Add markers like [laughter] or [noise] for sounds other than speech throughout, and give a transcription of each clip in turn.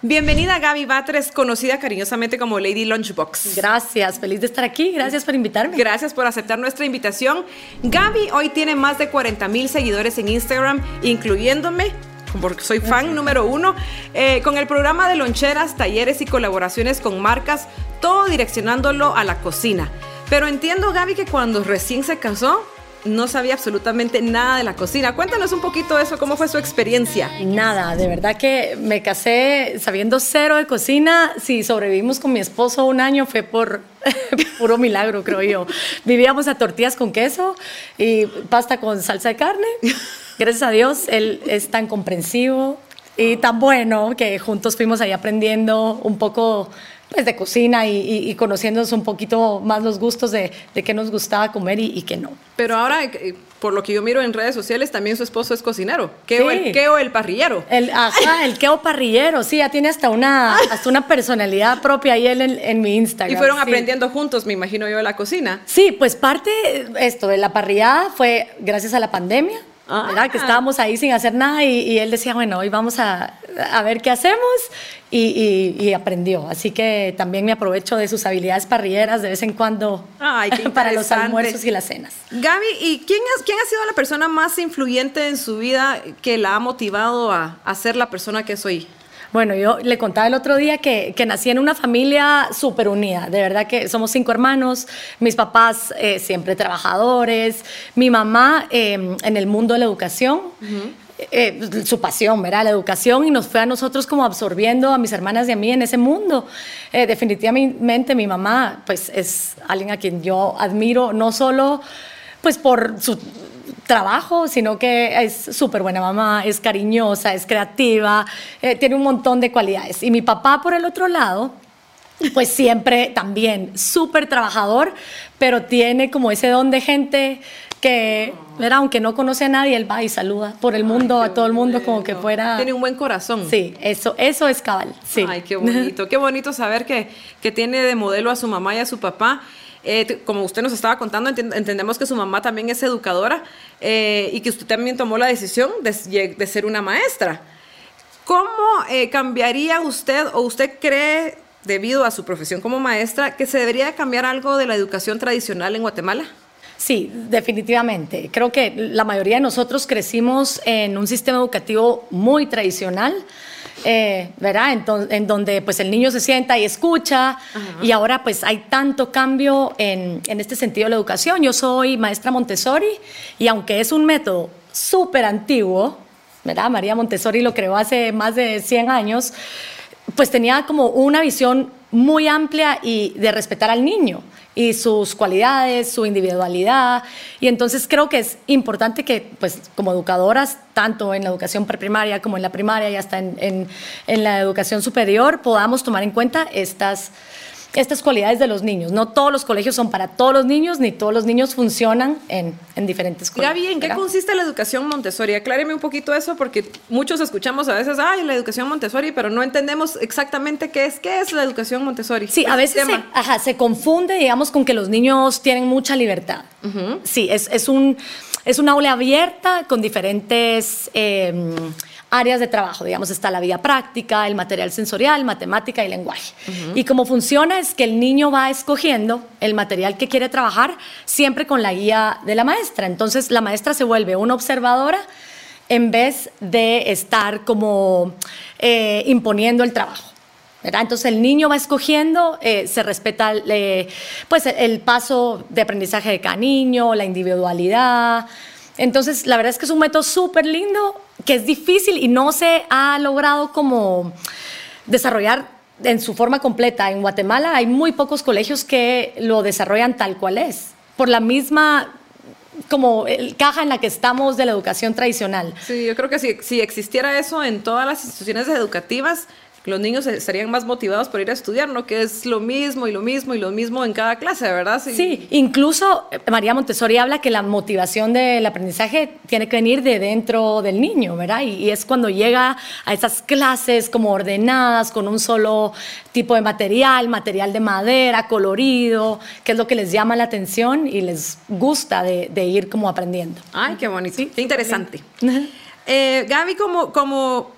Bienvenida Gaby Batres, conocida cariñosamente como Lady Lunchbox. Gracias, feliz de estar aquí, gracias por invitarme. Gracias por aceptar nuestra invitación. Gaby hoy tiene más de 40 mil seguidores en Instagram, incluyéndome porque soy fan número uno, eh, con el programa de loncheras, talleres y colaboraciones con marcas, todo direccionándolo a la cocina. Pero entiendo, Gaby, que cuando recién se casó, no sabía absolutamente nada de la cocina. Cuéntanos un poquito eso, cómo fue su experiencia. Nada, de verdad que me casé sabiendo cero de cocina. Si sobrevivimos con mi esposo un año fue por [laughs] puro milagro, creo yo. Vivíamos a tortillas con queso y pasta con salsa de carne. Gracias a Dios, él es tan comprensivo y tan bueno que juntos fuimos ahí aprendiendo un poco pues, de cocina y, conociéndonos un poquito más los gustos de, de qué nos gustaba comer y, qué no. Pero ahora, eh, por lo que yo miro en redes sociales, también su esposo es cocinero. ¿Qué el queo el parrillero? El, ajá, el queo parrillero. Sí, ya tiene hasta una, hasta una personalidad propia ahí en, en mi Instagram. Y fueron aprendiendo juntos, me imagino yo, de la cocina. Sí, pues parte esto de la parrillada fue gracias a la pandemia. Que estábamos ahí sin hacer nada y, él decía, bueno, hoy vamos a, a ver qué hacemos y, aprendió. Así que también me aprovecho de sus habilidades parrilleras de vez en cuando [laughs] para los almuerzos y las cenas. Gaby, ¿y quién, quién ha sido la persona más influyente en su vida que la ha motivado a, a ser la persona que soy? Bueno, yo le contaba el otro día que, que nací en una familia súper unida, de verdad que somos cinco hermanos, mis papás eh, siempre trabajadores, mi mamá em, en el mundo de la educación. Eh, su pasión, ¿verdad? La educación y nos fue a nosotros como absorbiendo a mis hermanas y a mí en ese mundo. Eh, definitivamente mi mamá, pues es alguien a quien yo admiro, no solo pues por su trabajo, sino que es súper buena mamá, es cariñosa, es creativa, eh, tiene un montón de cualidades. Y mi papá, por el otro lado, pues siempre también súper trabajador, pero tiene como ese don de gente que, aunque no conoce a nadie, él va y saluda por el mundo, a todo el mundo, como que fuera... Tiene un buen corazón. Sí, eso, eso es cabal, sí. Ay, qué bonito, qué bonito saber que, que tiene de modelo a su mamá y a su papá. Eh, como usted nos estaba contando, entendemos que su mamá también es educadora eh, y que usted también tomó la decisión de, ser una maestra. ¿Cómo eh, cambiaría usted o usted cree, debido a su profesión como maestra, que se debería cambiar algo de la educación tradicional en Guatemala? Sí, definitivamente. Creo que la mayoría de nosotros crecimos en un sistema educativo muy tradicional eh, ¿verdad? En, donde pues el niño se sienta y escucha y ahora pues hay tanto cambio en, en, este sentido de la educación. Yo soy maestra Montessori y aunque es un método súper antiguo, ¿verdad? María Montessori lo creó hace más de 100 años, pues tenía como una visión muy amplia y de respetar al niño y sus cualidades, su individualidad. Y entonces creo que es importante que, pues, como educadoras, tanto en la educación preprimaria como en la primaria y hasta en, en, en la educación superior, podamos tomar en cuenta estas estas cualidades de los niños. No todos los colegios son para todos los niños, ni todos los niños funcionan en, en diferentes colegios. Gaby, ¿en qué consiste la educación Montessori? Acláreme un poquito eso, porque muchos escuchamos a veces, ay, la educación Montessori, pero no entendemos exactamente qué es. ¿Qué es la educación Montessori? Sí, a veces se, ajá, se, confunde, digamos, con que los niños tienen mucha libertad. Sí, es, es, un, es una aula abierta con diferentes... Eh, áreas de trabajo, digamos, está la vía práctica, el material sensorial, matemática y lenguaje. Y cómo funciona es que el niño va escogiendo el material que quiere trabajar siempre con la guía de la maestra. Entonces la maestra se vuelve una observadora en vez de estar como eh, imponiendo el trabajo. Entonces el niño va escogiendo, eh, se respeta eh, pues el paso de aprendizaje de cada niño, la individualidad, entonces, la verdad es que es un método súper lindo, que es difícil y no se ha logrado como desarrollar en su forma completa. En Guatemala hay muy pocos colegios que lo desarrollan tal cual es, por la misma como el caja en la que estamos de la educación tradicional. Sí, yo creo que si, si existiera eso en todas las instituciones educativas, los niños estarían más motivados por ir a estudiar, ¿no? Que es lo mismo y lo mismo y lo mismo en cada clase, ¿verdad? Sí, incluso eh, María Montessori habla que la motivación del aprendizaje tiene que venir de dentro del niño, ¿verdad? Y, es cuando llega a esas clases como ordenadas, con un solo tipo de material, material de madera, colorido, que es lo que les llama la atención y les gusta de, ir como aprendiendo. Ay, qué bonito, qué interesante. Eh, Gaby, como, como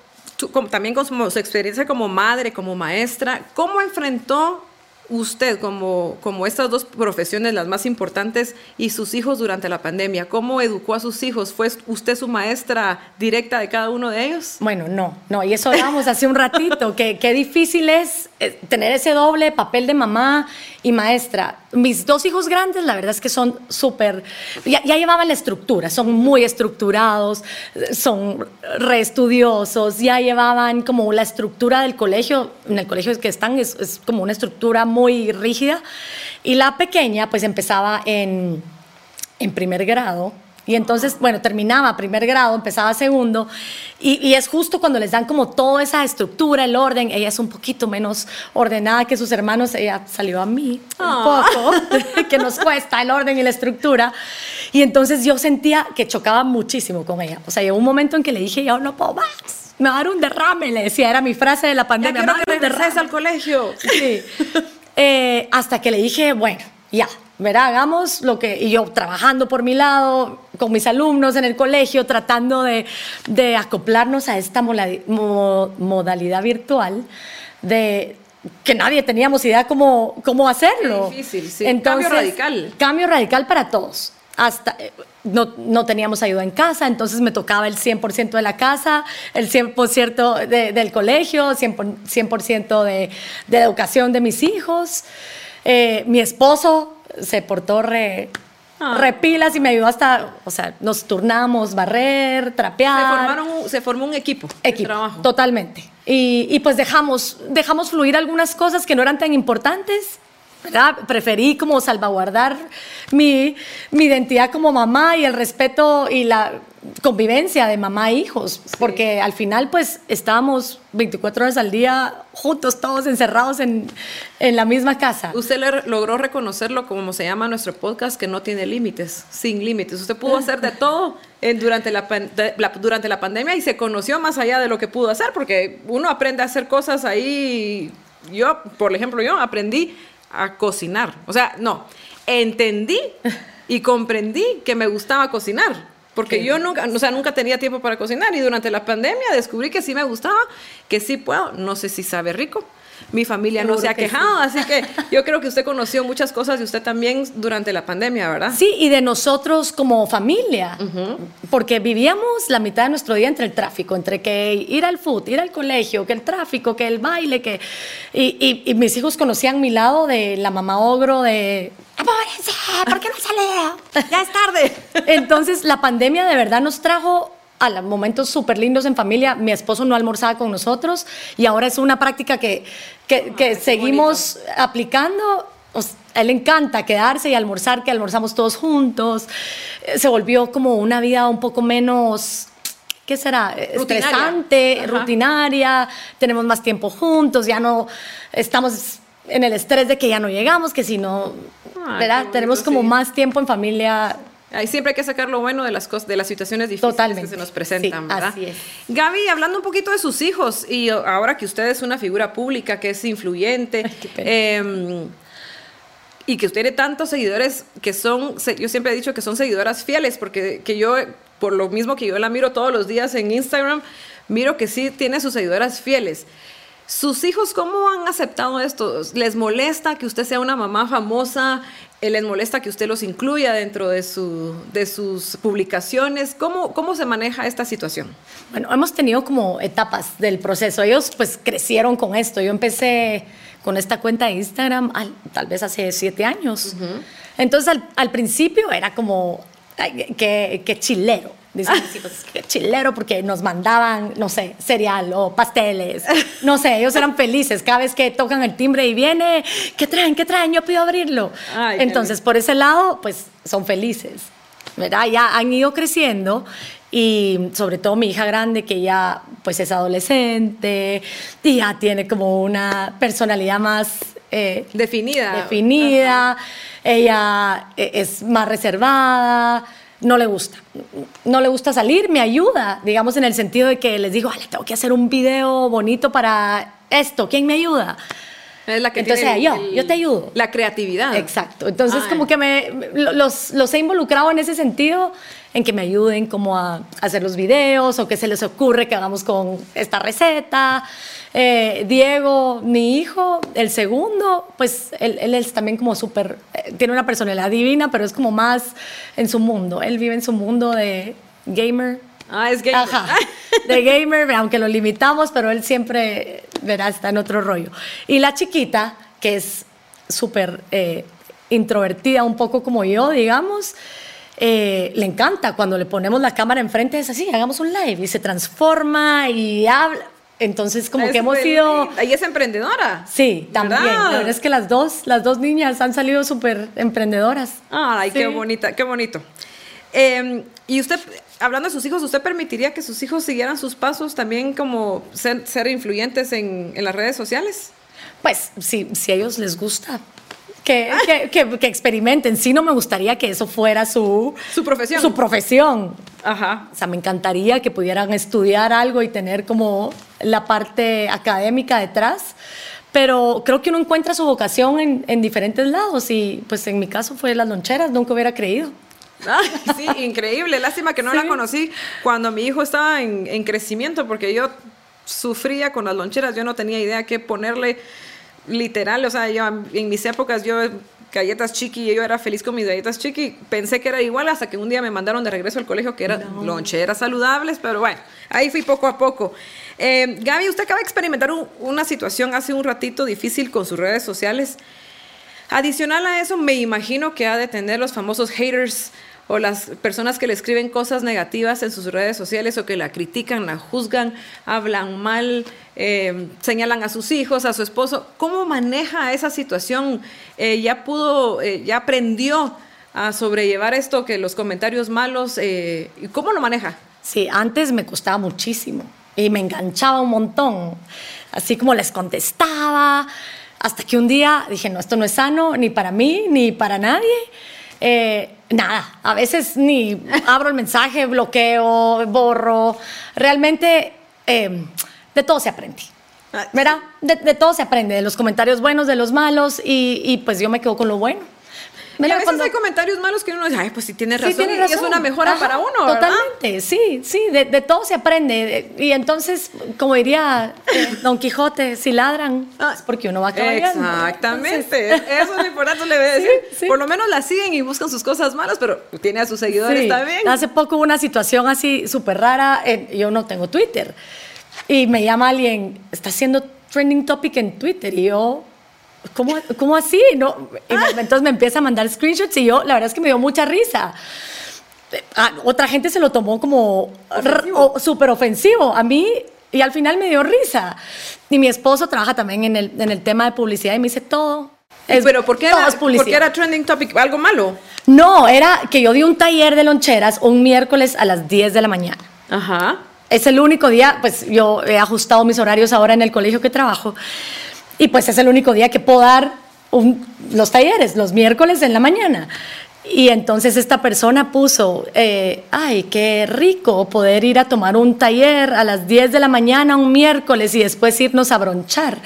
también con su, experiencia como madre, como maestra, ¿cómo enfrentó usted como, como estas dos profesiones las más importantes y sus hijos durante la pandemia? ¿Cómo educó a sus hijos? ¿Fue usted su maestra directa de cada uno de ellos? Bueno, no, no, y eso hablábamos hace un ratito, que qué difícil es eh, tener ese doble papel de mamá y maestra. Mis dos hijos grandes, la verdad es que son súper, ya, llevaban la estructura, son muy estructurados, son reestudiosos, ya llevaban como la estructura del colegio, en el colegio que están es, es como una estructura muy rígida. Y la pequeña pues empezaba en, en primer grado y entonces, bueno, terminaba primer grado, empezaba segundo, y, es justo cuando les dan como toda esa estructura, el orden. Ella es un poquito menos ordenada que sus hermanos, ella salió a mí un ah. poco, [laughs] que nos cuesta el orden y la estructura. Y entonces yo sentía que chocaba muchísimo con ella. O sea, llegó un momento en que le dije, yo no puedo más, me va a dar un derrame, le decía, era mi frase de la pandemia. Ya quiero que al colegio. Sí. [laughs] Eh, hasta que le dije, bueno, ya, verá, hagamos lo que, y yo trabajando por mi lado, con mis alumnos en el colegio, tratando de, de acoplarnos a esta modalidad virtual, de que nadie teníamos idea cómo, cómo hacerlo. difícil, sí. Entonces, cambio radical. Cambio radical para todos. Hasta, eh, no, no, teníamos ayuda en casa, entonces me tocaba el 100% de la casa, el 100% del colegio, 100%, de, de, educación de mis hijos. Eh, mi esposo se portó re, ah. repilas y me ayudó hasta, o sea, nos turnamos, barrer, trapear. Se, formó un equipo. Equipo, trabajo. totalmente. Y, y, pues dejamos, dejamos fluir algunas cosas que no eran tan importantes. ¿Verdad? Preferí como salvaguardar mi, mi identidad como mamá y el respeto y la convivencia de mamá e hijos, porque al final pues estábamos 24 horas al día juntos, todos encerrados en, en la misma casa. Usted le logró reconocerlo como se llama nuestro podcast, que no tiene límites, sin límites. Usted pudo hacer de [laughs] todo en, durante, la, durante la pandemia y se conoció más allá de lo que pudo hacer, porque uno aprende a hacer cosas ahí. Yo, por ejemplo, yo aprendí a cocinar. O sea, no, entendí y comprendí que me gustaba cocinar porque yo nunca, o sea, nunca tenía tiempo para cocinar y durante la pandemia descubrí que sí me gustaba, que sí puedo, no sé si sabe rico. Mi familia no se ha quejado, así que yo creo que usted conoció muchas cosas de usted también durante la pandemia, ¿verdad? Sí, y de nosotros como familia, porque vivíamos la mitad de nuestro día entre el tráfico, entre que ir al food, ir al colegio, que el tráfico, que el baile, que... Y, y mis hijos conocían mi lado de la mamá ogro, de ¿por qué no salido? [laughs] Ya es tarde. Entonces, la pandemia de verdad nos trajo a momentos súper lindos en familia. Mi esposo no almorzaba con nosotros y ahora es una práctica que, que, seguimos aplicando. a él le encanta quedarse y almorzar, que almorzamos todos juntos. Eh, se volvió como una vida un poco menos ¿qué será? Estresante, rutinaria, tenemos más tiempo juntos, ya no estamos en el estrés de que ya no llegamos, que si no, ¿verdad? Tenemos como más tiempo en familia. Ahí siempre hay que sacar lo bueno de las cosas, de las situaciones difíciles que se nos presentan, ¿verdad? Así es. Gaby, hablando un poquito de sus hijos y ahora que usted es una figura pública, que es influyente, em, y que usted tiene tantos seguidores que son, yo siempre he dicho que son seguidoras fieles, porque que yo, por lo mismo que yo la miro todos los días en Instagram, miro que sí tiene sus seguidoras fieles. ¿Sus hijos cómo han aceptado esto? ¿Les molesta que usted sea una mamá famosa? ¿Les molesta que usted los incluya dentro de, su, de sus publicaciones? ¿Cómo, ¿Cómo se maneja esta situación? Bueno, hemos tenido como etapas del proceso. Ellos pues crecieron con esto. Yo empecé con esta cuenta de Instagram tal vez hace siete años. Entonces al, principio era como, que, que chilero Dicen pues, que chilero porque nos mandaban, no sé, cereal o pasteles. No sé, ellos eran felices cada vez que tocan el timbre y viene, ¿qué traen? ¿Qué traen? Yo pido abrirlo. Entonces, por ese lado, pues son felices. ¿verdad? Ya han ido creciendo y sobre todo mi hija grande que ya pues es adolescente y ya tiene como una personalidad más eh, definida. Definida, ella eh, es más reservada no le gusta. No le gusta salir, me ayuda, digamos en el sentido de que les digo, le tengo que hacer un video bonito para esto, ¿quién me ayuda? Es la que Entonces, tiene yo, el- yo te ayudo. La creatividad. Exacto. Entonces, Ah, como que me los, los he involucrado en ese sentido, en que me ayuden como a hacer los videos o que se les ocurre que hagamos con esta receta. Eh, Diego, mi hijo, el segundo, pues él, él es también como súper, eh, tiene una personalidad divina, pero es como más en su mundo. Él vive en su mundo de gamer. Ah, es gay. Ajá, de gamer, aunque lo limitamos, pero él siempre, verá, está en otro rollo. Y la chiquita, que es súper eh, introvertida, un poco como yo, digamos, eh, le encanta cuando le ponemos la cámara enfrente, es así, hagamos un live, y se transforma y habla. Entonces, como Es que hemos muy ido... linda. Y es emprendedora. Sí, también. ¿Verdad? La verdad es que las dos, las dos niñas han salido súper emprendedoras. Ay, qué bonita, qué bonito. Eh, y usted, hablando de sus hijos, ¿usted permitiría que sus hijos siguieran sus pasos también como ser, ser influyentes en, en las redes sociales? Pues si, si a ellos les gusta. Que, que, que- que experimenten. Sí, no me gustaría que eso fuera su, Su profesión. Su profesión. Ajá. O sea, me encantaría que pudieran estudiar algo y tener como la parte académica detrás. Pero creo que uno encuentra su vocación en, en diferentes lados. Y pues en mi caso fue las loncheras, nunca hubiera creído. Ay, sí, increíble. Lástima que no la conocí cuando mi hijo estaba en, en crecimiento, porque yo sufría con las loncheras. Yo no tenía idea qué ponerle literal. O sea, yo en mis épocas, yo galletas chiqui, yo era feliz con mis galletas chiqui. Pensé que era igual hasta que un día me mandaron de regreso al colegio que eran loncheras saludables, pero bueno, ahí fui poco a poco. Eh, Gaby, usted acaba de experimentar un- una situación hace un ratito difícil con sus redes sociales. Adicional a eso, me imagino que ha de tener los famosos haters o las personas que le escriben cosas negativas en sus redes sociales o que la critican, la juzgan, hablan mal, eh, señalan a sus hijos, a su esposo. ¿Cómo maneja esa situación? Eh, ¿Ya pudo, eh, ya aprendió a sobrellevar esto, que los comentarios malos, eh, ¿y ¿cómo lo maneja? Sí, antes me costaba muchísimo y me enganchaba un montón. Así como les contestaba, hasta que un día dije, no, esto no es sano ni para mí ni para nadie. Eh, nada, a veces ni abro el mensaje, bloqueo, borro. Realmente eh, de todo se aprende. ¿Verdad? De, de todo se aprende, de los comentarios buenos, de los malos, y, y pues yo me quedo con lo bueno. Y a Mira, veces cuando- hay comentarios malos que uno dice, ay, pues sí tiene Sí, razón, tiene y es razón. una mejora Ajá, para uno, ¿verdad? Totalmente, sí, sí, de, de todo se aprende. Y entonces, como diría eh, Don Quijote, si ladran, Ah, es porque uno va cabalgando. Exactamente, [laughs] eso es lo importante, le voy a [laughs] Sí, decir. sí. Por lo menos la siguen y buscan sus cosas malas, pero tiene a sus seguidores Sí. también. Hace poco hubo una situación así súper rara. en- yo no tengo Twitter. Y me llama alguien, está haciendo trending topic en Twitter. Y yo, ¿cómo, cómo así? No, entonces me empieza a mandar screenshots y yo, la verdad es que me dio mucha risa. Ah, otra gente se lo tomó como súper ofensivo. A mí, y al final me dio risa. Y mi esposo trabaja también en el, en el tema de publicidad y me dice todo. es- pero ¿por qué, todo era, es por publicidad. qué era trending topic? ¿Algo malo? No, era que yo di un taller de loncheras un miércoles a las 10 de la mañana. Ajá. Es el único día, pues yo he ajustado mis horarios ahora en el colegio que trabajo. Y pues es el único día que puedo dar un- los talleres, los miércoles en la mañana. Y entonces esta persona puso, eh, ay, qué rico poder ir a tomar un taller a las 10 de la mañana un miércoles y después irnos a bronchar.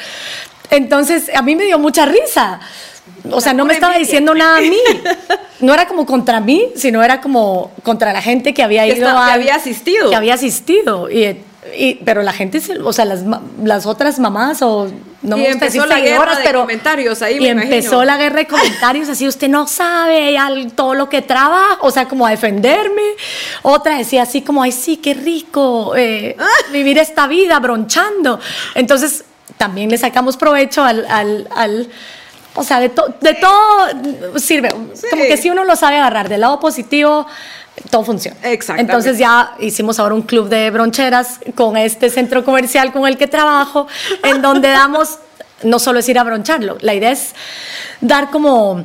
Entonces a mí me dio mucha risa. O sea, no me estaba diciendo nada a mí. [laughs] No era como contra mí, sino era como contra la gente que había Que ido que había asistido. Que había asistido. Y, y- pero la gente, o sea, las, las otras mamás o no Y me gusta empezó decir la guerra de pero comentarios ahí, y me empezó imagino. la guerra de comentarios así usted no sabe al- todo lo que trabaja o sea como a defenderme otra decía así como ay sí qué rico eh, vivir esta vida bronchando entonces también le sacamos provecho al, al- al- o sea, de, to- de todo sirve. Como que si uno lo sabe agarrar del lado positivo, todo funciona. Exactamente. Entonces ya hicimos ahora un club de broncheras con este centro comercial con el que trabajo, en donde [laughs] damos, no solo es ir a broncharlo, la idea es dar como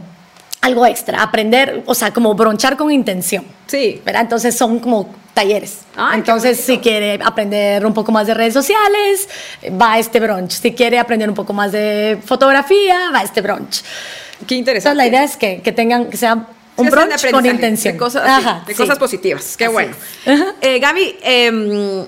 algo extra, aprender, o sea, como bronchar con intención. Sí. ¿verdad? Entonces son como talleres. Qué Entonces, si quiere aprender un poco más de redes sociales, va a este brunch. Si quiere aprender un poco más de fotografía, va a este brunch. Qué Entonces, interesante. la idea es que, que tengan, que sea un brunch con intención. De cosas, Ajá, de sí. cosas positivas. Qué Así bueno. Eh, Gaby, em,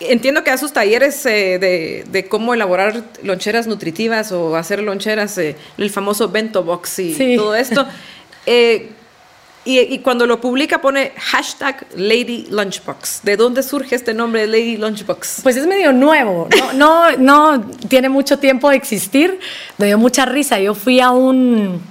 entiendo que da sus talleres eh, de, de, cómo elaborar loncheras nutritivas o hacer loncheras, eh, el famoso bento box y todo esto. [laughs] Eh, y, cuando lo publica pone hashtag Lady Lunchbox. ¿De dónde surge este nombre de Lady Lunchbox? Pues es medio nuevo, no, no, no tiene mucho tiempo de existir. Me dio mucha risa. Yo fui a un,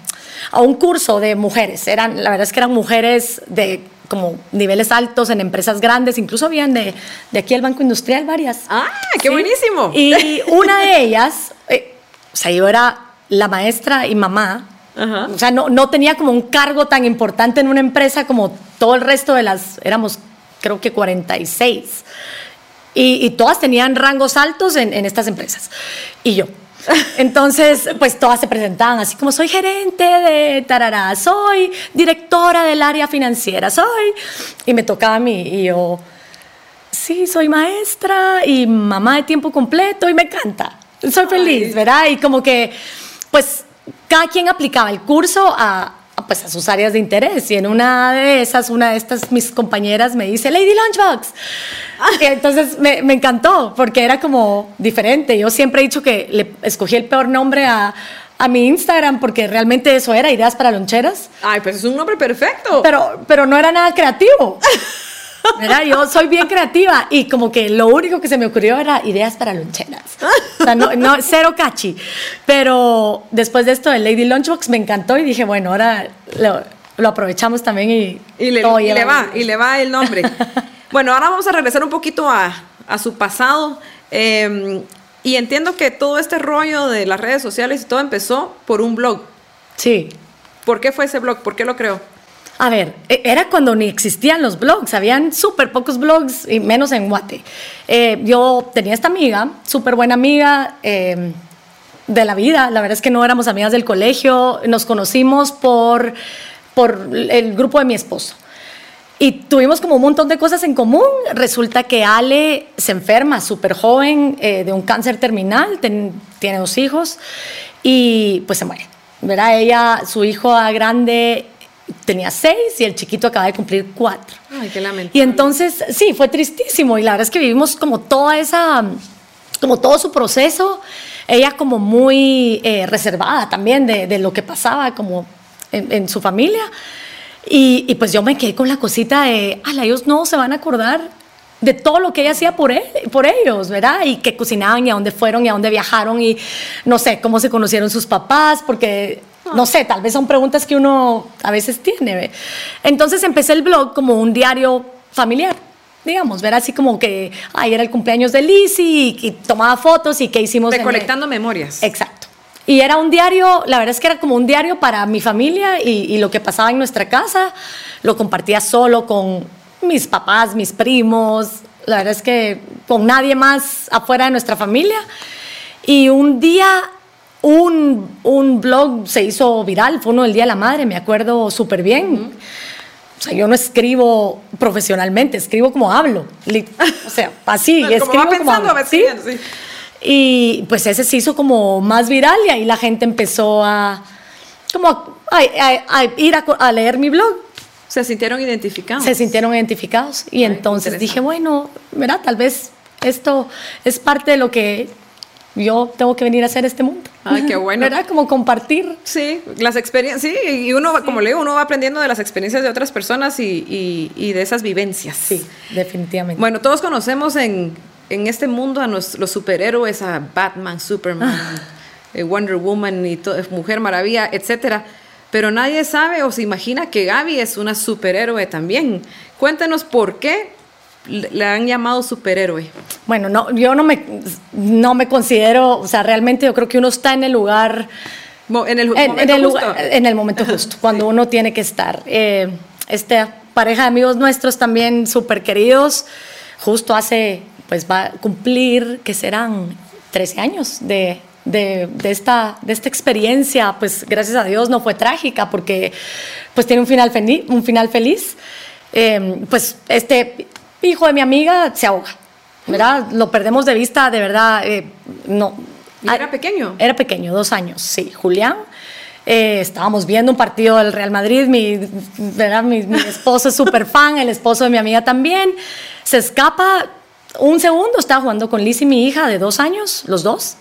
a un curso de mujeres. Eran, la verdad es que eran mujeres de como niveles altos en empresas grandes, incluso habían de, de aquí al Banco Industrial varias. ¡Ah, qué buenísimo! Y una de ellas, eh, o sea, yo era la maestra y mamá o sea, no, no tenía como un cargo tan importante en una empresa como todo el resto de las, éramos creo que 46. Y, y todas tenían rangos altos en, en estas empresas. Y yo. [laughs] Entonces, pues todas se presentaban así como soy gerente de Tarará, soy directora del área financiera, soy. Y me tocaba a mí y yo, sí, soy maestra y mamá de tiempo completo y me encanta. Soy feliz, ¿verdad? Y como que, pues cada quien aplicaba el curso a, pues, a sus áreas de interés. Y en una de esas, una de estas, mis compañeras me dice, Lady Lunchbox. Y entonces me, me, encantó, porque era como diferente. Yo siempre he dicho que le escogí el peor nombre a, a mi Instagram, porque realmente eso era, ideas para loncheras. Ay, pues es un nombre perfecto. Pero, pero no era nada creativo. [laughs] Mira, yo soy bien creativa y como que lo único que se me ocurrió era ideas para loncheras. O sea, no, no cero cachi. Pero después de esto de Lady Lunchbox me encantó y dije, bueno, ahora lo, lo aprovechamos también y, y, le, y le, va, y le va el nombre. [laughs] bueno, ahora vamos a regresar un poquito a, a su pasado. Eh, y entiendo que todo este rollo de las redes sociales y todo empezó por un blog. Sí. ¿Por qué fue ese blog? ¿Por qué lo creó? A ver, e, era cuando ni existían los blogs, habían súper pocos blogs y menos en Guate. Eh, yo tenía esta amiga, súper buena amiga em, de la vida, la verdad es que no éramos amigas del colegio, nos conocimos por, por el grupo de mi esposo. Y tuvimos como un montón de cosas en común. Resulta que Ale se enferma súper joven eh, de un cáncer terminal, tiene dos hijos y pues se muere. ¿verdad? Ella, su hijo grande tenía seis y el chiquito acaba de cumplir cuatro. Ay, qué lamentable. Y entonces, sí, fue tristísimo y la verdad es que vivimos como toda esa, como todo su proceso, ella como muy eh, reservada también de, de, lo que pasaba como en, en su familia. Y, y, pues yo me quedé con la cosita de, ala, ellos no se van a acordar de todo lo que ella hacía por, él, por ellos, ¿verdad? Y que cocinaban y a dónde fueron y a dónde viajaron y no sé, cómo se conocieron sus papás, porque no sé, tal vez son preguntas que uno a veces tiene. Entonces empecé el blog como un diario familiar, digamos, ver así como que, ay, era el cumpleaños de Lizzie y, tomaba fotos y qué hicimos. Recolectando memorias. Exacto. Y era un diario, la verdad es que era como un diario para mi familia y, y lo que pasaba en nuestra casa, lo compartía solo con mis papás, mis primos, la verdad es que con nadie más afuera de nuestra familia. Y un día un, un, blog se hizo viral, fue uno del Día de la Madre, me acuerdo súper bien. O sea, yo no escribo profesionalmente, escribo como hablo. O sea, [laughs] así, escribo como, pensando, hablo, ¿sí? ¿sí? Y pues ese se hizo como más viral y ahí la gente empezó a, como a, a, a ir a, leer mi blog. Se sintieron identificados. Se sintieron identificados. Y Ay, entonces dije, bueno, ¿verdad? Tal vez esto es parte de lo que yo tengo que venir a hacer este mundo. Ay, qué bueno. ¿Verdad? Como compartir. Sí, las experiencias, sí, y uno, sí. como le digo, uno va aprendiendo de las experiencias de otras personas y, y, y de esas vivencias. Sí, definitivamente. Bueno, todos conocemos en, en este mundo a los, los superhéroes, a Batman, Superman, ah. Eh, Wonder Woman y Mujer Maravilla, etcétera. Pero nadie sabe o se imagina que Gaby es una superhéroe también. Cuéntanos por qué le han llamado superhéroe? Bueno, no, yo no me, no me considero, o sea, realmente yo creo que uno está en el lugar... En el, en, momento en el, justo. lugar, en el momento justo, cuando sí. uno tiene que estar. Eh, esta pareja de amigos nuestros también súper queridos, justo hace, pues va a cumplir, que serán 13 años de, de, de, esta, de esta experiencia, pues gracias a Dios no fue trágica porque pues tiene un final, feliz, un final feliz. Eh, pues este hijo de mi amiga se ahoga, ¿verdad? Lo perdemos de vista, de verdad, eh, no. ¿Y era pequeño? Era pequeño, dos años, sí. Julián. Eh, estábamos viendo un partido del Real Madrid, mi, ¿verdad? mi, mi esposo es súper fan, el esposo de mi amiga también. Se escapa, un segundo estaba jugando con Liz y mi hija de dos años, los dos,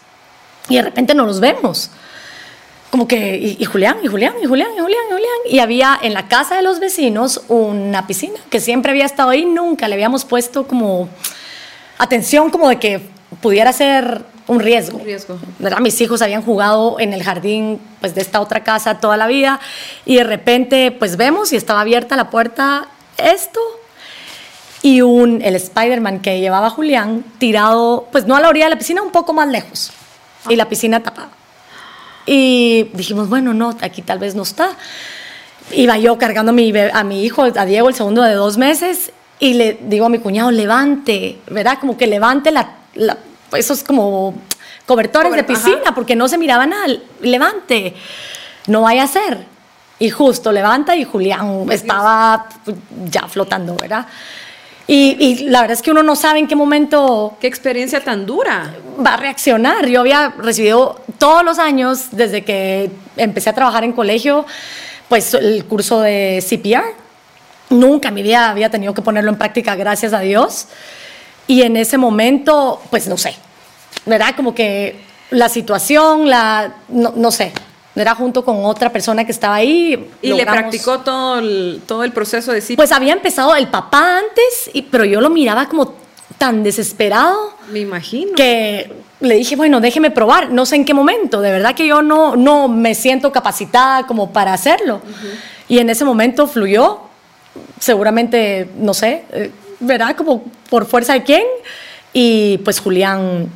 y de repente no los vemos. Como que, y, y Julián, y Julián, y Julián, y Julián, y Julián. Y había en la casa de los vecinos una piscina que siempre había estado ahí, nunca le habíamos puesto como atención, como de que pudiera ser un riesgo. Un riesgo. ¿verdad? Mis hijos habían jugado en el jardín pues, de esta otra casa toda la vida y de repente pues vemos y estaba abierta la puerta esto y un, el Spider-Man que llevaba Julián tirado, pues no a la orilla de la piscina, un poco más lejos y la piscina tapada. Y dijimos, bueno, no, aquí tal vez no está. Iba yo cargando a mi, a mi hijo, a Diego, el segundo de dos meses, y le digo a mi cuñado, levante, ¿verdad? Como que levante la, la- esos como cobertores Cober- de piscina, ajá. porque no se miraba nada. Levante, no vaya a ser. Y justo levanta y Julián estaba ya flotando, ¿verdad? Y, y la verdad es que uno no sabe en qué momento Qué experiencia tan dura. va a reaccionar. Yo había recibido todos los años, desde que empecé a trabajar en colegio, pues el curso de CPR. Nunca en mi vida había tenido que ponerlo en práctica, gracias a Dios. Y en ese momento, pues no sé, ¿verdad? Como que la situación, la, no, no sé, era junto con otra persona que estaba ahí. Y le logramos- practicó todo el, todo el proceso de sí. Pues había empezado el papá antes, y, pero yo lo miraba como tan desesperado me imagino. que le dije, bueno, déjeme probar, no sé en qué momento, de verdad que yo no, no me siento capacitada como para hacerlo. Y en ese momento fluyó, seguramente, no sé, eh, ¿verdad? Como por fuerza de quién. Y pues Julián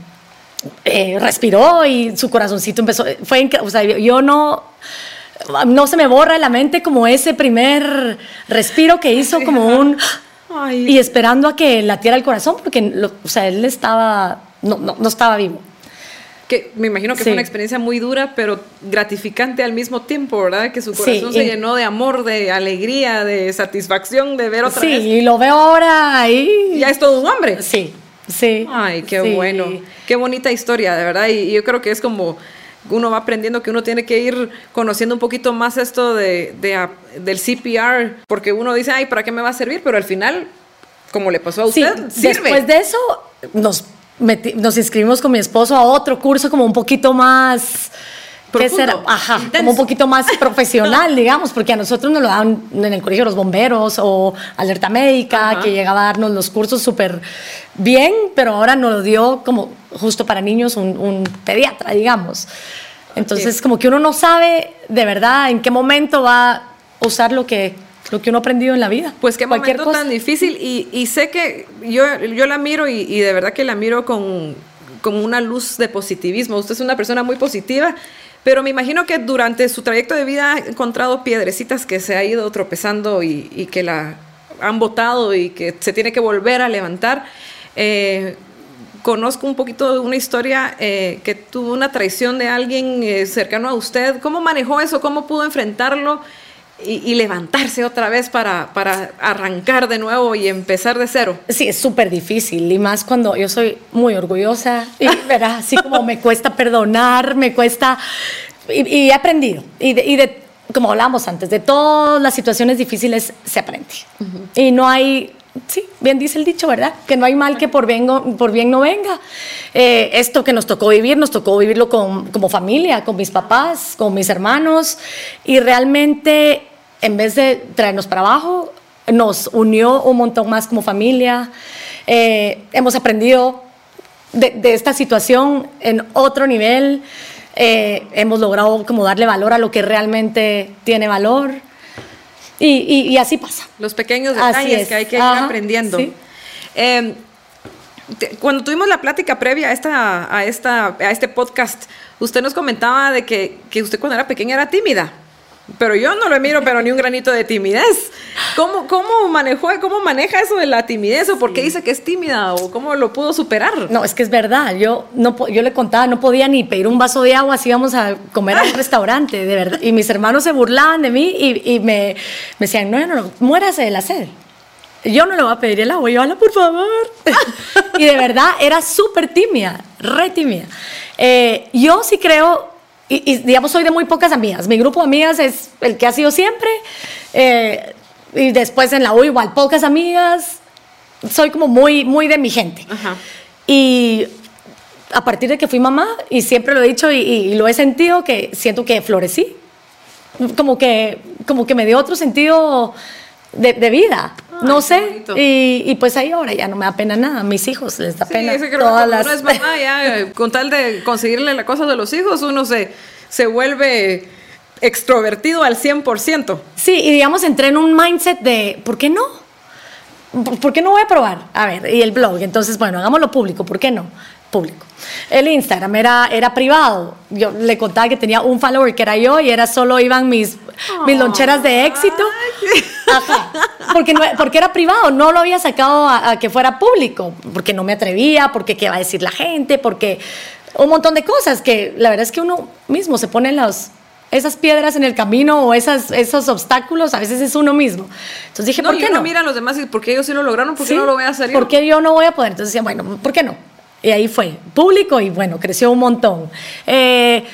eh, respiró y su corazoncito empezó, fue, o sea, yo, no, no se me borra de la mente como ese primer respiro que hizo, como un... Ay. Y esperando a que latiera el corazón, porque lo- o sea, él estaba, no, no, no estaba vivo. Que me imagino que Sí. fue una experiencia muy dura, pero gratificante al mismo tiempo, ¿verdad? Que su Sí, corazón se y- llenó de amor, de alegría, de satisfacción, de ver otra Sí, vez. y lo veo ahora ahí. Ya es todo un hombre. Sí, sí. Ay, qué sí. bueno. Qué bonita historia, de verdad. Y, y yo creo que es como uno va aprendiendo que uno tiene que ir conociendo un poquito más esto de, de, del CPR, porque uno dice, ay, ¿para qué me va a servir? Pero al final, como le pasó a Sí, usted, sirve. después de eso nos, nos inscribimos con mi esposo a otro curso como un poquito más... ¿Qué Profundo, será? Ajá, intenso. como un poquito más [laughs] profesional, digamos, porque a nosotros nos lo daban en el colegio los bomberos o alerta médica, Ajá. que llegaba a darnos los cursos súper bien, pero ahora nos lo dio como justo para niños un, un pediatra, digamos. Entonces, como que uno no sabe de verdad en qué momento va a usar lo que, lo que uno ha aprendido en la vida. Pues qué Cualquier momento cosa. tan difícil y, y sé que yo, yo la miro y, y de verdad que la miro con, con una luz de positivismo. Usted es una persona muy positiva, pero me imagino que durante su trayecto de vida ha encontrado piedrecitas que se ha ido tropezando y, que la han botado y que se tiene que volver a levantar. Eh, conozco un poquito de una historia eh, que tuvo una traición de alguien eh, cercano a usted. ¿Cómo manejó eso? ¿Cómo pudo enfrentarlo? Y, y levantarse otra vez para, para arrancar de nuevo y empezar de cero. Sí, es súper difícil y más cuando yo soy muy orgullosa y verá, así como me cuesta perdonar, me cuesta y, y he aprendido y de, y de- como hablamos antes, de todas las situaciones difíciles se aprende y no hay, sí, bien dice el dicho, ¿verdad? Que no hay mal que por bien, go- por bien no venga. Eh, esto que nos tocó vivir, nos tocó vivirlo con, como familia, con mis papás, con mis hermanos y realmente en vez de traernos para abajo, nos unió un montón más como familia. Eh, hemos aprendido de, de esta situación en otro nivel. Eh, hemos logrado como darle valor a lo que realmente tiene valor. Y, y- y así pasa. Los pequeños detalles es. que hay que ir Ajá, aprendiendo. sí. Eh, te- cuando tuvimos la plática previa a, esta, a, esta, a este podcast, usted nos comentaba de que, que usted cuando era pequeña era tímida. Pero yo no le miro, pero ni un granito de timidez. ¿Cómo, cómo, manejó, ¿Cómo maneja eso de la timidez? ¿O por qué dice que es tímida? ¿O cómo lo pudo superar? No, es que es verdad. Yo, no, yo le contaba, no podía ni pedir un vaso de agua si íbamos a comer a un [laughs] restaurante, de verdad. Y mis hermanos se burlaban de mí y, y me, me decían, no, no, no, muérase de la sed. Yo no le voy a pedir el agua, yo, Ala, por favor. [laughs] y de verdad era súper tímida, re tímida. Eh, yo sí creo, y, y, digamos, soy de muy pocas amigas. Mi grupo de amigas es el que ha sido siempre. eh, y después en la U igual, pocas amigas soy como muy, muy de mi gente. Ajá. Y a partir de que fui mamá, y siempre lo he dicho y, y lo he sentido, que siento que florecí. Como que, como que me dio otro sentido de, de vida. no sé. Y, y pues ahí ahora ya no me da pena nada. A mis hijos les da Sí, pena. creo todas las... uno es mamá, [laughs] ya, con tal de conseguirle la cosa de los hijos, uno se, se vuelve extrovertido al 100%. Sí, y digamos, entré en un mindset de, ¿por qué no? ¿Por, por qué no voy a probar? A ver, y el blog, entonces, bueno, hagámoslo público, ¿por qué no? Público. El Instagram era, era privado. Yo le contaba que tenía un follower que era yo y era solo iban mis, mis loncheras de éxito. Ajá. Porque, no- porque era privado, no lo había sacado a, a que fuera público, porque no me atrevía, porque qué va a decir la gente, porque un montón de cosas que la verdad es que uno mismo se pone los, esas piedras en el camino o esas, esos obstáculos, a veces es uno mismo. Entonces dije, No, ¿por qué no? mira a los demás y ¿por qué ellos sí lo lograron? ¿Por qué ¿Sí? no lo voy a hacer? ¿Por qué yo no voy a poder? Entonces decía, bueno, ¿por qué no? Y ahí fue, público y bueno, creció un montón. Eh,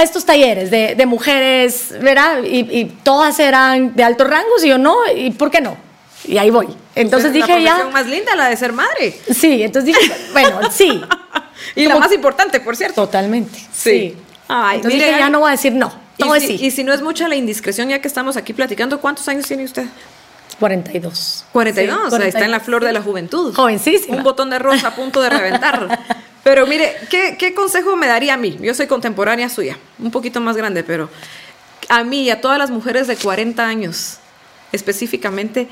estos talleres de, de mujeres, ¿verdad? Y, y todas eran de altos rangos y yo no, ¿y por qué no? Y ahí voy. Entonces es dije la ya, más linda, la de ser madre. sí, entonces dije, bueno, sí, [laughs] Y la Como- más importante, por cierto. totalmente. Sí. Sí. Ay, entonces mire, dije, ya no voy a decir no, todo y, es si, sí. y si no es mucha la indiscreción, ya que estamos aquí platicando, ¿cuántos años tiene usted? 42. 42, Sí, o sea, está en la flor de la 42. juventud. Jovencísima. Un botón de rosa a punto de reventar. [laughs] Pero mire, ¿qué, ¿qué consejo me daría a mí? Yo soy contemporánea suya, un poquito más grande, pero a mí y a todas las mujeres de 40 años, específicamente,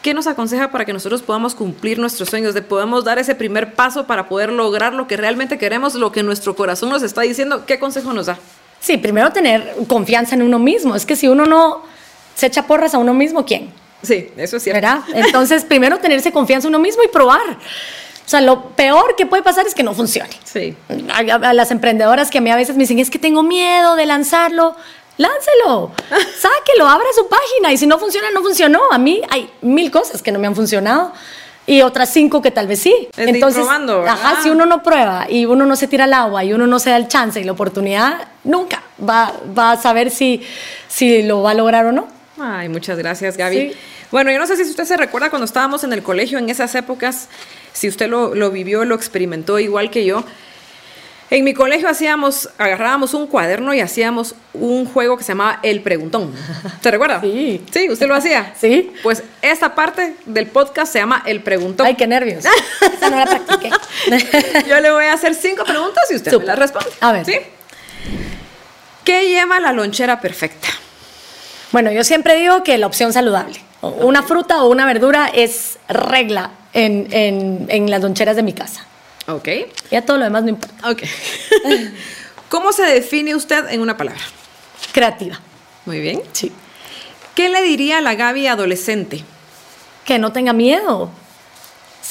¿qué nos aconseja para que nosotros podamos cumplir nuestros sueños, de podamos dar ese primer paso para poder lograr lo que realmente queremos, lo que nuestro corazón nos está diciendo? ¿Qué consejo nos da? Sí, primero tener confianza en uno mismo. Es que si uno no se echa porras a uno mismo, ¿quién? Sí, eso es cierto. ¿Verdad? Entonces, [laughs] primero tenerse confianza en uno mismo y probar. O sea, lo peor que puede pasar es que no funcione. Sí. A, a- a las emprendedoras que a mí a veces me dicen, es que tengo miedo de lanzarlo. Láncelo, [laughs] sáquelo, abra su página y si no funciona, no funcionó. A mí hay mil cosas que no me han funcionado y otras cinco que tal vez sí. Es de ir probando, ajá, si uno no prueba y uno no se tira al agua y uno no se da el chance y la oportunidad, nunca va, va a saber si, si lo va a lograr o no. Ay, muchas gracias, Gaby. Sí. Bueno, yo no sé si usted se recuerda cuando estábamos en el colegio en esas épocas, si usted lo, lo vivió, lo experimentó igual que yo. En mi colegio hacíamos, agarrábamos un cuaderno y hacíamos un juego que se llamaba El Preguntón. ¿Se recuerda? Sí. Sí, usted lo hacía. Sí. Pues esta parte del podcast se llama El Preguntón. Ay, qué nervios. Esa no la practiqué. [laughs] Yo le voy a hacer cinco preguntas y usted me las responde. A ver. ¿Sí? ¿Qué lleva la lonchera perfecta? Bueno, yo siempre digo que la opción saludable. Una fruta o una verdura es regla en, en- en las loncheras de mi casa. Ok. Ya todo lo demás no importa. Ok. [laughs] ¿Cómo se define usted en una palabra? Creativa. Muy bien. Sí. ¿Qué le diría a la Gaby adolescente? Que no tenga miedo.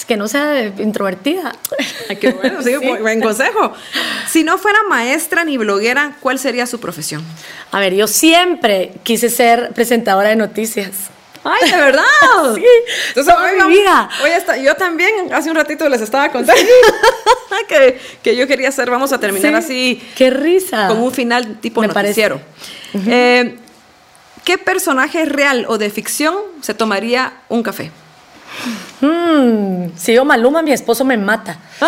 Que no sea introvertida. Ay, qué bueno, sí, [laughs] Sí. buen- consejo. Si no fuera maestra ni bloguera, ¿cuál sería su profesión? A ver, yo siempre quise ser presentadora de noticias. Ay, de verdad. [laughs] Sí, Entonces, mi vida. hoy está- yo también hace un ratito les estaba contando [laughs] que, que yo quería hacer, vamos a terminar Sí. así Qué risa. con un final tipo Me noticiero. Eh, ¿Qué personaje real o de ficción se tomaría un café? Mm, si yo Maluma, mi esposo me mata. [laughs]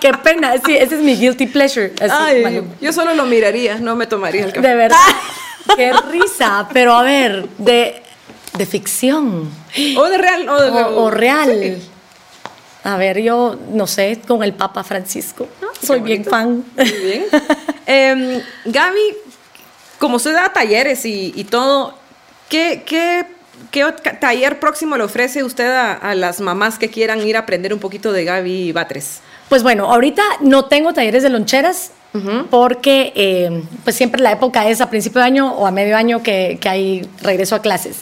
Qué pena. Sí, ese es mi guilty pleasure. así, Ay, Maluma. yo solo lo miraría, no me tomaría el café. De verdad. [laughs] Qué risa. Pero a ver, de, de ficción O de real. O, de, o, o real. Sí. A ver, yo no sé, con el Papa Francisco. Soy Qué bien fan. Muy bien. Em, Gaby, como usted da talleres y, y todo, ¿qué, qué, qué taller próximo le ofrece usted a, a las mamás que quieran ir a aprender un poquito de Gaby Batres? Pues bueno, ahorita no tengo talleres de loncheras porque eh, pues siempre la época es a principio de año o a medio año que, que hay regreso a clases.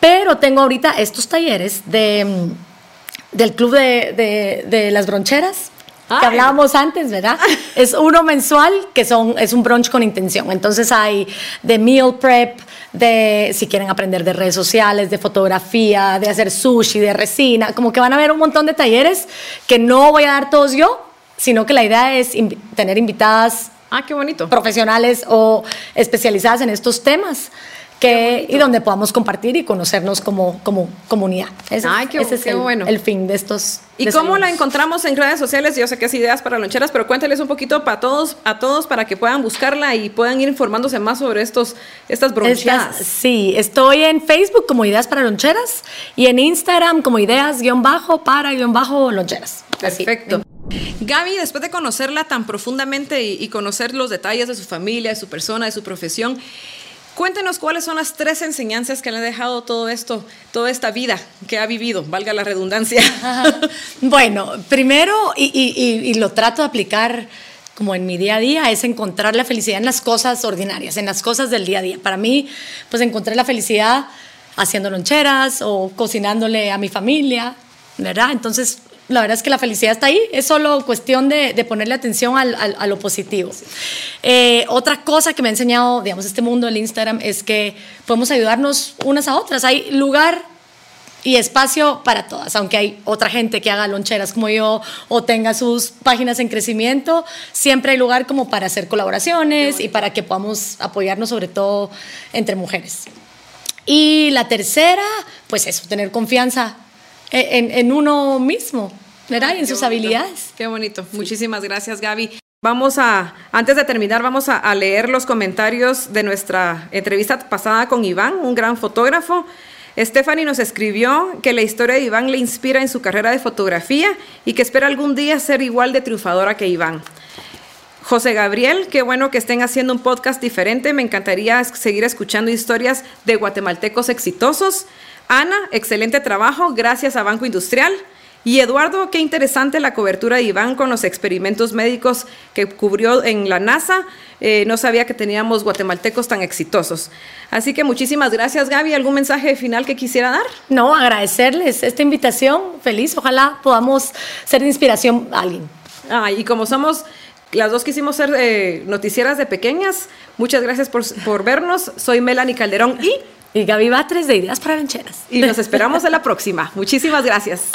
Pero tengo ahorita estos talleres de, mm, del club de, de- de las broncheras. Que hablábamos antes, ¿verdad? [laughs] Es uno mensual que son, es un brunch con intención. Entonces hay de meal prep, de si quieren aprender de redes sociales, de fotografía, de hacer sushi, de resina. Como que van a ver un montón de talleres que no voy a dar todos yo, sino que la idea es tener invitadas Ah, qué bonito. profesionales o especializadas en estos temas que, y donde podamos compartir y conocernos como, como comunidad. Ese, Ay, qué, es el, bueno. el fin de estos. ¿Y cómo la encontramos en redes sociales? Yo sé que es Ideas para Loncheras, pero cuéntales un poquito para todos, a todos para que puedan buscarla y puedan ir informándose más sobre estos, estas broncheadas. sí, estoy en Facebook como Ideas para Loncheras y en Instagram como Ideas-para-loncheras. Perfecto. Gaby, después de conocerla tan profundamente y, conocer los detalles de su familia, de su persona, de su profesión, Cuéntenos cuáles son las tres enseñanzas que le ha dejado todo esto, toda esta vida que ha vivido, valga la redundancia. [laughs] Bueno, primero, y, lo trato de aplicar como en mi día a día, es encontrar la felicidad en las cosas ordinarias, en las cosas del día a día. Para mí, pues encontré la felicidad haciendo loncheras o cocinándole a mi familia, ¿verdad? Entonces, la verdad es que la felicidad está ahí, es solo cuestión de, ponerle atención a lo positivo. Eh, otra cosa que me ha enseñado, digamos, este mundo del Instagram es que podemos ayudarnos unas a otras. Hay lugar y espacio para todas, aunque hay otra gente que haga loncheras como yo o tenga sus páginas en crecimiento, siempre hay lugar como para hacer colaboraciones y para que podamos apoyarnos sobre todo entre mujeres. Y la tercera, pues eso, tener confianza en, uno mismo, ¿verdad? y en sus habilidades. Qué bonito. Muchísimas gracias, Gaby. Vamos a, antes de terminar, vamos a, leer los comentarios de nuestra entrevista pasada con Iván, un gran fotógrafo. Stephanie nos escribió que la historia de Iván le inspira en su carrera de fotografía y que espera algún día ser igual de triunfadora que Iván. José Gabriel, qué bueno que estén haciendo un podcast diferente. Me encantaría seguir escuchando historias de guatemaltecos exitosos. Ana, excelente trabajo, gracias a Banco Industrial. Y Eduardo, qué interesante la cobertura de Iván con los experimentos médicos que cubrió en la NASA. Eh, no sabía que teníamos guatemaltecos tan exitosos. Así que muchísimas gracias, Gaby. ¿Algún mensaje final que quisiera dar? No, agradecerles esta invitación. Feliz. Ojalá podamos ser de inspiración a alguien. Ah, y como somos las dos quisimos ser eh, noticieras de pequeñas, muchas gracias por, por vernos. Soy Melanie Calderón y y Gaby Batres de Ideas para Lancheras. Y nos esperamos a la próxima. Muchísimas gracias.